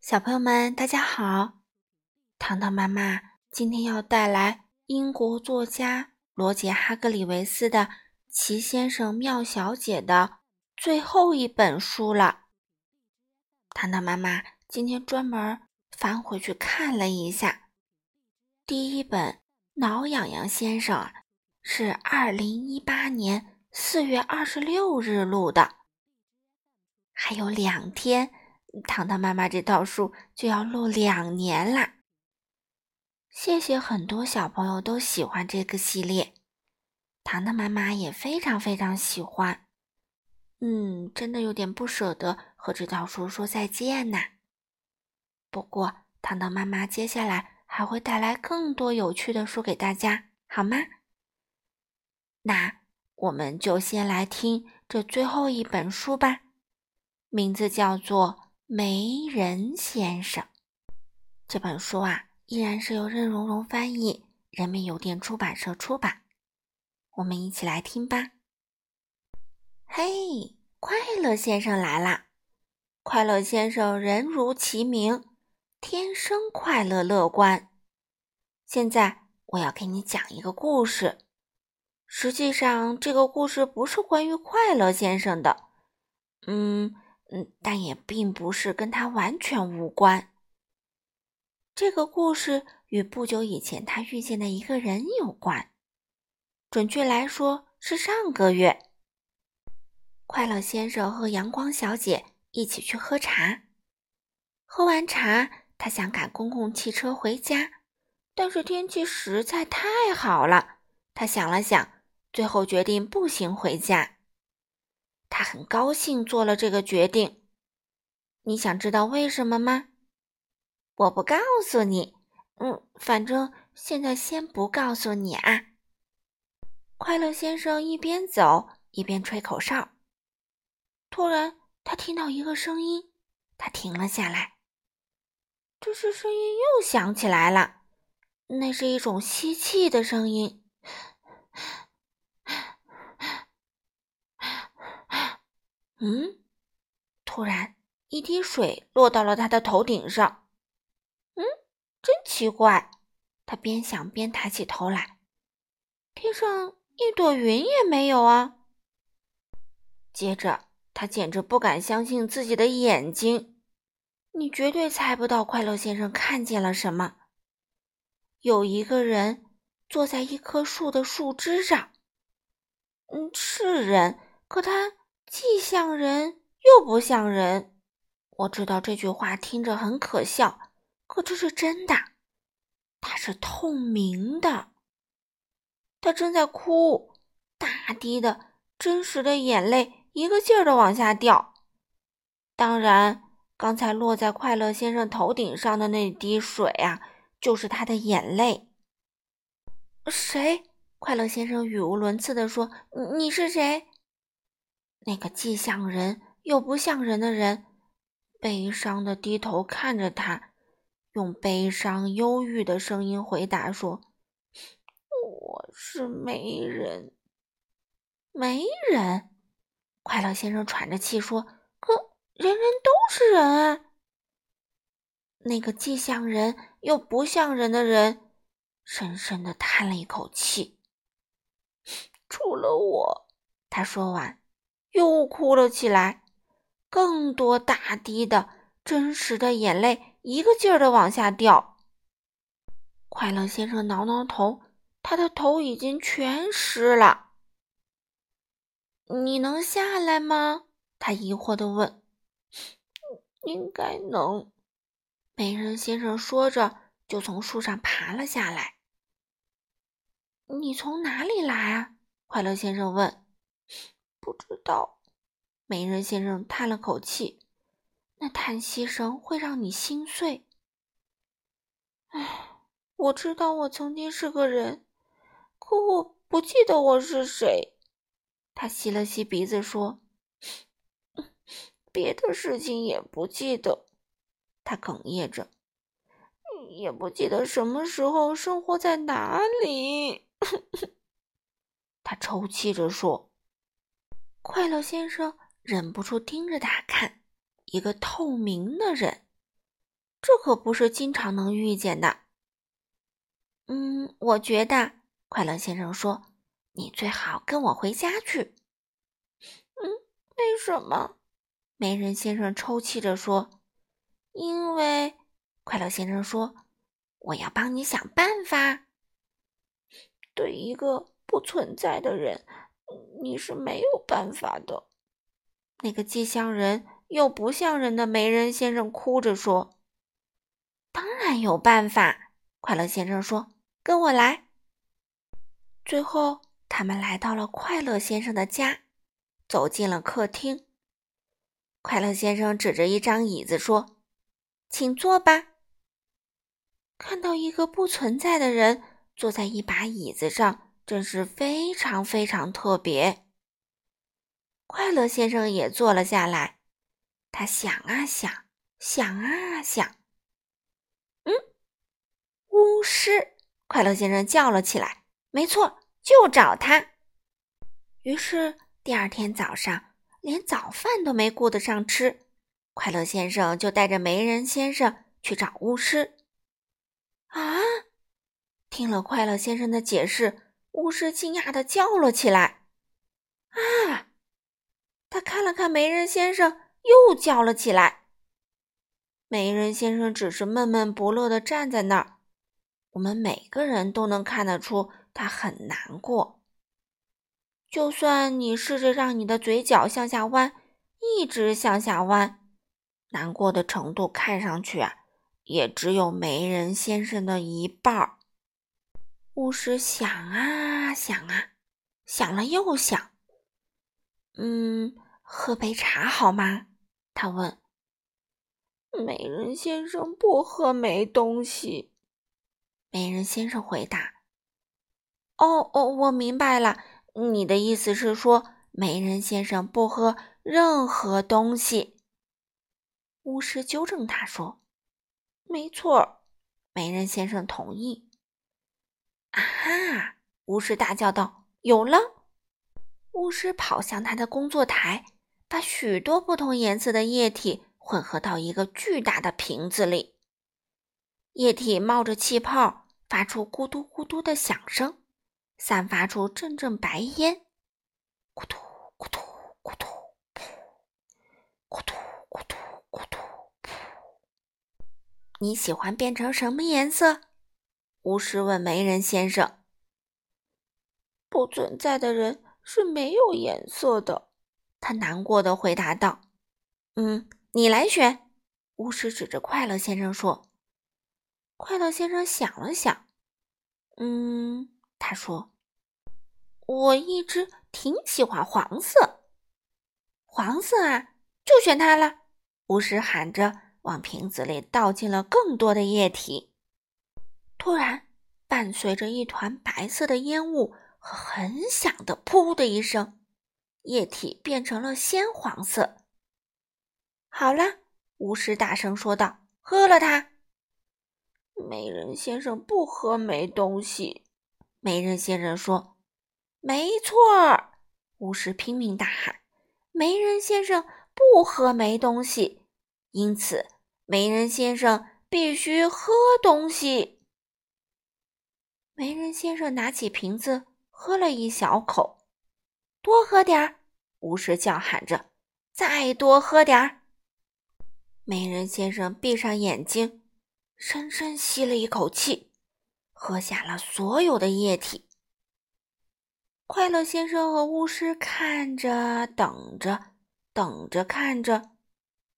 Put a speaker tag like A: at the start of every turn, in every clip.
A: 小朋友们，大家好！糖糖妈妈今天要带来英国作家罗杰·哈格里维斯的《奇先生妙小姐》的最后一本书了。糖糖妈妈今天专门翻回去看了一下，第一本《挠痒痒先生》啊，是二零一八年四月二十六日录的，还有两天。糖糖妈妈这套书就要录两年啦！谢谢很多小朋友都喜欢这个系列，糖糖妈妈也非常非常喜欢。嗯，真的有点不舍得和这套书说再见呐。不过，糖糖妈妈接下来还会带来更多有趣的书给大家，好吗？那我们就先来听这最后一本书吧，名字叫做。没人先生这本书啊，依然是由任溶溶翻译，人民邮电出版社出版。我们一起来听吧。嘿，快乐先生来啦！快乐先生人如其名，天生快乐乐观。现在我要给你讲一个故事。实际上，这个故事不是关于快乐先生的。嗯。嗯，但也并不是跟他完全无关。这个故事与不久以前他遇见的一个人有关，准确来说是上个月。快乐先生和阳光小姐一起去喝茶，喝完茶，他想赶公共汽车回家，但是天气实在太好了。他想了想，最后决定步行回家。他很高兴做了这个决定。你想知道为什么吗？我不告诉你。嗯，反正现在先不告诉你啊。快乐先生一边走一边吹口哨。突然，他听到一个声音，他停了下来。这时，声音又响起来了。那是一种吸气的声音。嗯，突然一滴水落到了他的头顶上。嗯，真奇怪。他边想边抬起头来，天上一朵云也没有啊。接着，他简直不敢相信自己的眼睛。你绝对猜不到，快乐先生看见了什么？有一个人坐在一棵树的树枝上。嗯，是人，可他。既像人又不像人，我知道这句话听着很可笑，可这是真的。它是透明的，他正在哭，大滴的真实的眼泪一个劲儿的往下掉。当然，刚才落在快乐先生头顶上的那滴水啊，就是他的眼泪。谁？快乐先生语无伦次地说：“你是谁？”那个既像人又不像人的人，悲伤的低头看着他，用悲伤忧郁的声音回答说：“我是媒人。”媒人，快乐先生喘着气说：“可人人都是人啊。”那个既像人又不像人的人，深深的叹了一口气。除了我，他说完。又哭了起来，更多大滴的真实的眼泪一个劲儿的往下掉。快乐先生挠挠头，他的头已经全湿了。你能下来吗？他疑惑的问。应该能。美人先生说着，就从树上爬了下来。你从哪里来啊？快乐先生问。道，媒人先生叹了口气，那叹息声会让你心碎。唉，我知道我曾经是个人，可我不记得我是谁。他吸了吸鼻子说：“别的事情也不记得。”他哽咽着，也不记得什么时候生活在哪里。他抽泣着说。快乐先生忍不住盯着他看，一个透明的人。这可不是经常能遇见的。嗯，我觉得，快乐先生说：“你最好跟我回家去。”嗯，为什么？没人先生抽泣着说：“因为，快乐先生说，我要帮你想办法。对一个不存在的人，你是没有办法的。”那个既像人又不像人的媒人先生哭着说：“当然有办法。”快乐先生说：“跟我来。”最后，他们来到了快乐先生的家，走进了客厅。快乐先生指着一张椅子说：“请坐吧。”看到一个不存在的人坐在一把椅子上，真是非常非常特别。快乐先生也坐了下来，他想啊想，想啊想。嗯，巫师！快乐先生叫了起来：“没错，就找他。”于是第二天早上，连早饭都没顾得上吃，快乐先生就带着媒人先生去找巫师。啊！听了快乐先生的解释，巫师惊讶的叫了起来：“啊！”他看了看媒人先生，又叫了起来。媒人先生只是闷闷不乐的站在那儿，我们每个人都能看得出他很难过。就算你试着让你的嘴角向下弯，一直向下弯，难过的程度看上去啊，也只有媒人先生的一半儿。巫师想啊想啊，想了又想。嗯，喝杯茶好吗？他问。美人先生不喝没东西。美人先生回答。哦哦，我明白了，你的意思是说，美人先生不喝任何东西。巫师纠正他说：“没错。”美人先生同意。啊哈！巫师大叫道：“有了！”巫师跑向他的工作台，把许多不同颜色的液体混合到一个巨大的瓶子里。液体冒着气泡，发出咕嘟咕嘟的响声，散发出阵阵白烟。咕嘟咕嘟咕嘟，噗！咕嘟咕嘟咕嘟，噗！你喜欢变成什么颜色？巫师问媒人先生。不存在的人。是没有颜色的，他难过的回答道：“嗯，你来选。”巫师指着快乐先生说。快乐先生想了想，嗯，他说：“我一直挺喜欢黄色。”黄色啊，就选它了！巫师喊着，往瓶子里倒进了更多的液体。突然，伴随着一团白色的烟雾。和很响的“噗”的一声，液体变成了鲜黄色。好了，巫师大声说道：“喝了它。”美人先生不喝没东西。美人先生说：“没错。”巫师拼命大喊：“美人先生不喝没东西，因此美人先生必须喝东西。”媒人先生拿起瓶子。喝了一小口，多喝点儿！巫师叫喊着：“再多喝点儿！”美人先生闭上眼睛，深深吸了一口气，喝下了所有的液体。快乐先生和巫师看着，等着，等着，看着，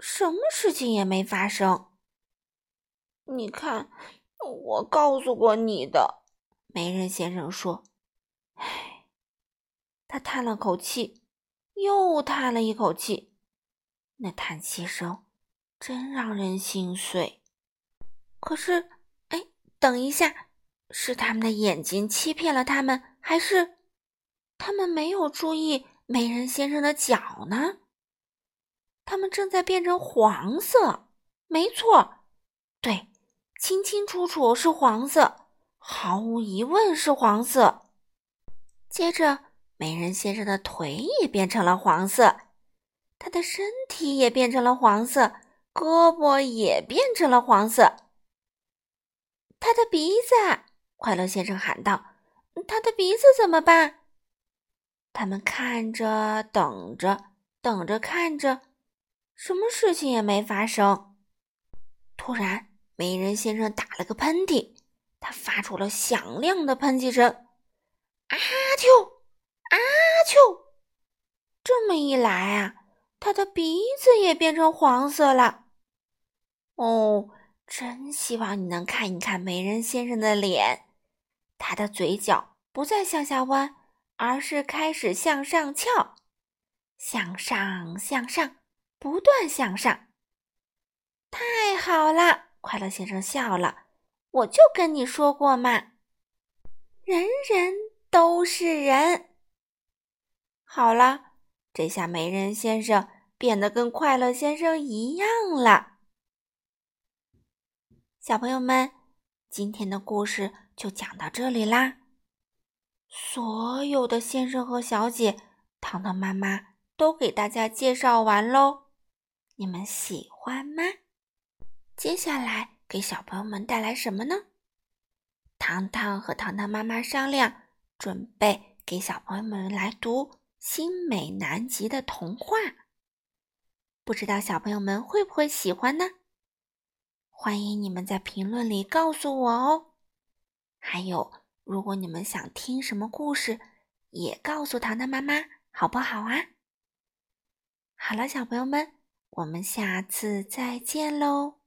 A: 什么事情也没发生。你看，我告诉过你的，美人先生说。唉，他叹了口气，又叹了一口气，那叹息声真让人心碎。可是，哎，等一下，是他们的眼睛欺骗了他们，还是他们没有注意美人先生的脚呢？他们正在变成黄色，没错，对，清清楚楚是黄色，毫无疑问是黄色。接着，美人先生的腿也变成了黄色，他的身体也变成了黄色，胳膊也变成了黄色。他的鼻子，快乐先生喊道：“他的鼻子怎么办？”他们看着，等着，等着，看着，什么事情也没发生。突然，美人先生打了个喷嚏，他发出了响亮的喷气声：“啊啾，啊啾！”这么一来啊，他的鼻子也变成黄色了。哦，真希望你能看一看美人先生的脸，他的嘴角不再向下弯。而是开始向上翘，向上向上，不断向上。太好了，快乐先生笑了。我就跟你说过嘛，人人都是人。好了，这下美人先生变得跟快乐先生一样了。小朋友们，今天的故事就讲到这里啦。所有的先生和小姐，糖糖妈妈都给大家介绍完喽，你们喜欢吗？接下来给小朋友们带来什么呢？糖糖和糖糖妈妈商量，准备给小朋友们来读新美南极的童话。不知道小朋友们会不会喜欢呢？欢迎你们在评论里告诉我哦。还有。如果你们想听什么故事，也告诉糖糖妈妈好不好啊？好了，小朋友们，我们下次再见喽。